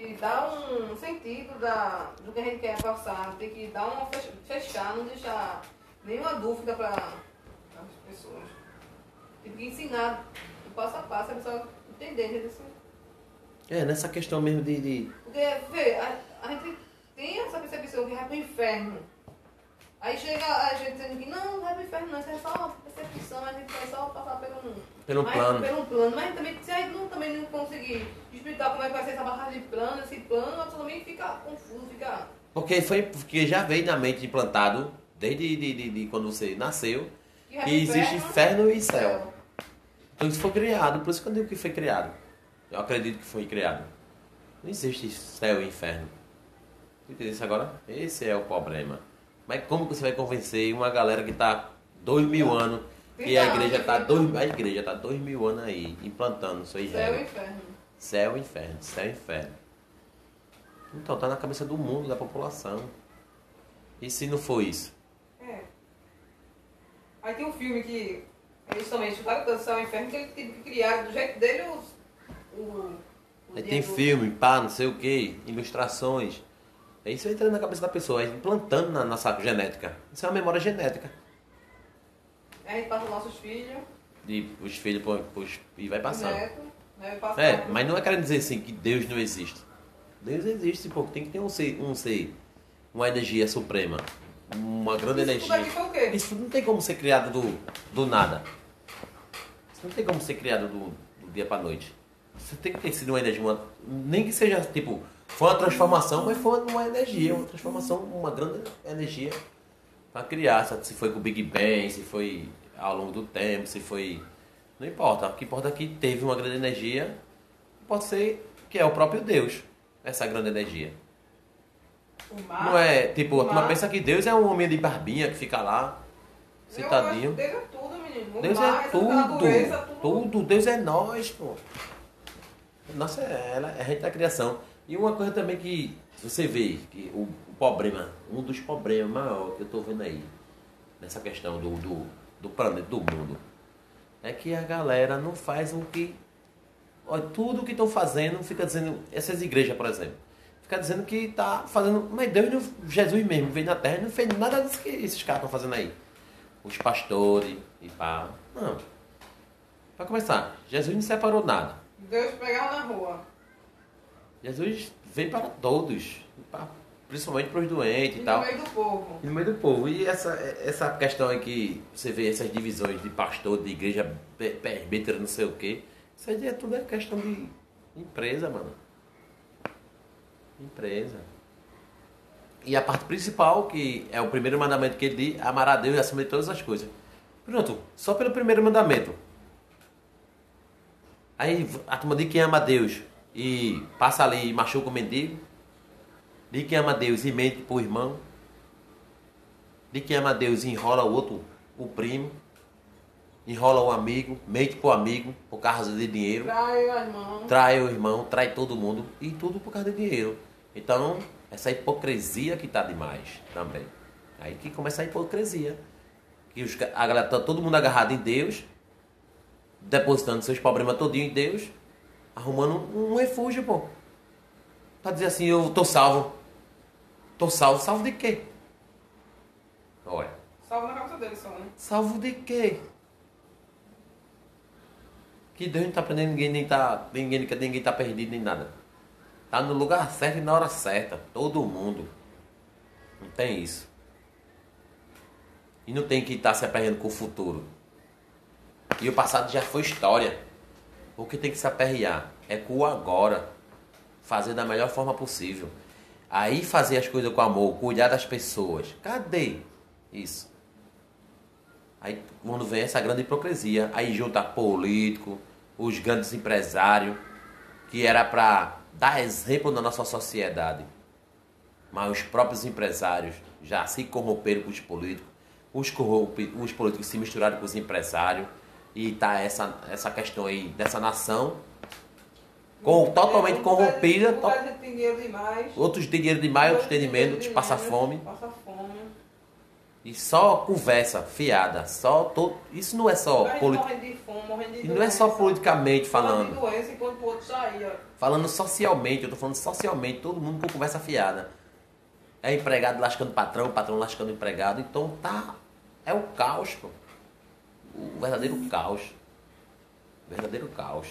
E dá um sentido da, do que a gente quer passar, tem que dar uma fech- fechar, não deixar nenhuma dúvida para as pessoas. Tem que ensinar o passo a passo, a pessoa entender, entendeu? É, nessa questão mesmo de. de- Porque, vê, a, a gente tem essa percepção que vai pro inferno. Aí chega a gente dizendo que não, não vai pro inferno não, isso é só uma percepção, a gente vai só passar pelo, Pelo mas, plano. Pelo plano. Mas também, se a gente não, também não conseguir explicar como é que vai ser essa barra de plano, esse plano, a pessoa também fica confuso, fica... Porque foi porque já veio na mente implantado, desde de, de- de quando você nasceu, que pro existe inferno e céu. Então isso foi criado, por isso que eu digo que foi criado. Eu acredito que foi criado. Não existe céu e inferno. Entendeu isso agora? Esse é o problema. Mas como que você vai convencer uma galera que está dois mil anos, que a igreja está dois, a igreja tá dois mil anos aí, implantando isso aí. Céu e inferno. Céu e inferno, céu e inferno. Então tá na cabeça do mundo, da população. E se não for isso? É. Aí tem um filme que eles também tanto céu e inferno que ele teve que criar do jeito dele os... O, o Aí tem filme, pá, não sei o que, ilustrações. É isso entrando na cabeça da pessoa, é implantando na nossa genética. Isso é uma memória genética. Aí a gente passa os nossos filhos, E os filhos pôs- e vai passando. netos, né? Passa É, mas não é querendo dizer assim que Deus não existe. Deus existe, pô. Tem que ter um ser, um ser, uma energia suprema. Uma grande Isso tudo aqui energia. foi o? Isso não tem como ser criado do, do nada. Isso não tem como ser criado do, do dia pra noite. Você tem que ter sido uma energia, uma- nem que seja tipo, foi uma transformação, mas foi uma energia, uma transformação, uma grande energia para criar. sabe? Se foi com o Big Bang, se foi ao longo do tempo, se foi. Não importa. O que importa é que teve uma grande energia. Pode ser que é o próprio Deus, essa grande energia. Mar. Não é tipo, a turma mar. pensa que Deus é um homem de barbinha que fica lá, sentadinho. Deus é tudo, menino. Deus mar, é tudo, natureza, tudo. tudo. Deus é nós, pô. Nossa, é, ela, é a gente da criação. E uma coisa também que você vê, que o, o problema, um dos problemas maiores que eu tô vendo aí, nessa questão do, do, do planeta, do mundo, é que a galera não faz o que. Olha, tudo que estão fazendo, fica dizendo. Essas igrejas, por exemplo, fica dizendo que tá fazendo. Mas Deus, não, Jesus mesmo, veio na terra e não fez nada disso que esses caras estão fazendo aí. Os pastores e pá. Não. Pra começar, Jesus não separou nada. Deus pegava na rua. Jesus veio para todos, principalmente para os doentes E e no tal. meio do povo. E no meio do povo. E essa, essa questão aí que você vê essas divisões de pastor, de igreja presbítera, não sei o quê. Isso aí é tudo é questão de empresa, mano. Empresa. E a parte principal, que é o primeiro mandamento que ele diz, amar a Deus acima de todas as coisas. Pronto, só pelo primeiro mandamento. Aí a turma diz que ama a Deus e passa ali e machuca o mendigo. Diz que ama Deus e mente pro irmão. Diz que ama Deus e enrola o outro, o primo. Enrola o amigo, mente pro amigo por causa de dinheiro. Trai as mãos. Trai o irmão, trai todo mundo. E tudo por causa de dinheiro. Então, essa hipocrisia que tá demais também. Aí que começa a hipocrisia. Que os a galera tá todo mundo agarrado em Deus, depositando seus problemas todinho em Deus, arrumando um, refúgio, pô. Pra dizer assim, eu tô salvo. Tô salvo. Salvo de quê? Olha. Salvo na cabeça dele só, né? Salvo de quê? Que Deus não tá prendendo ninguém, nem tá. Ninguém, ninguém tá perdido nem nada. Tá no lugar certo e na hora certa. Todo mundo. Não tem isso. E não tem que estar se aperreando com o futuro. E o passado já foi história. O que tem que se aperrear é com o agora. Fazer da melhor forma possível. Aí fazer as coisas com amor, cuidar das pessoas. Cadê isso? Aí quando vem essa grande hipocrisia, aí junta político, os grandes empresários, que era para dar exemplo na nossa sociedade. Mas os próprios empresários já se corromperam com os políticos, os, os políticos se misturaram com os empresários, e tá essa, essa questão aí dessa nação com, totalmente corrompida. to- dinheiro demais. outros têm dinheiro demais, outros têm de menos, outros passam fome. Passa fome. E só conversa fiada, só todo, isso não é só politi- fome, e não é só politicamente Falando doença falando socialmente, eu tô falando socialmente, todo mundo com conversa fiada. É empregado lascando patrão, patrão lascando empregado, então tá é o caos, pô. O verdadeiro caos. Verdadeiro caos.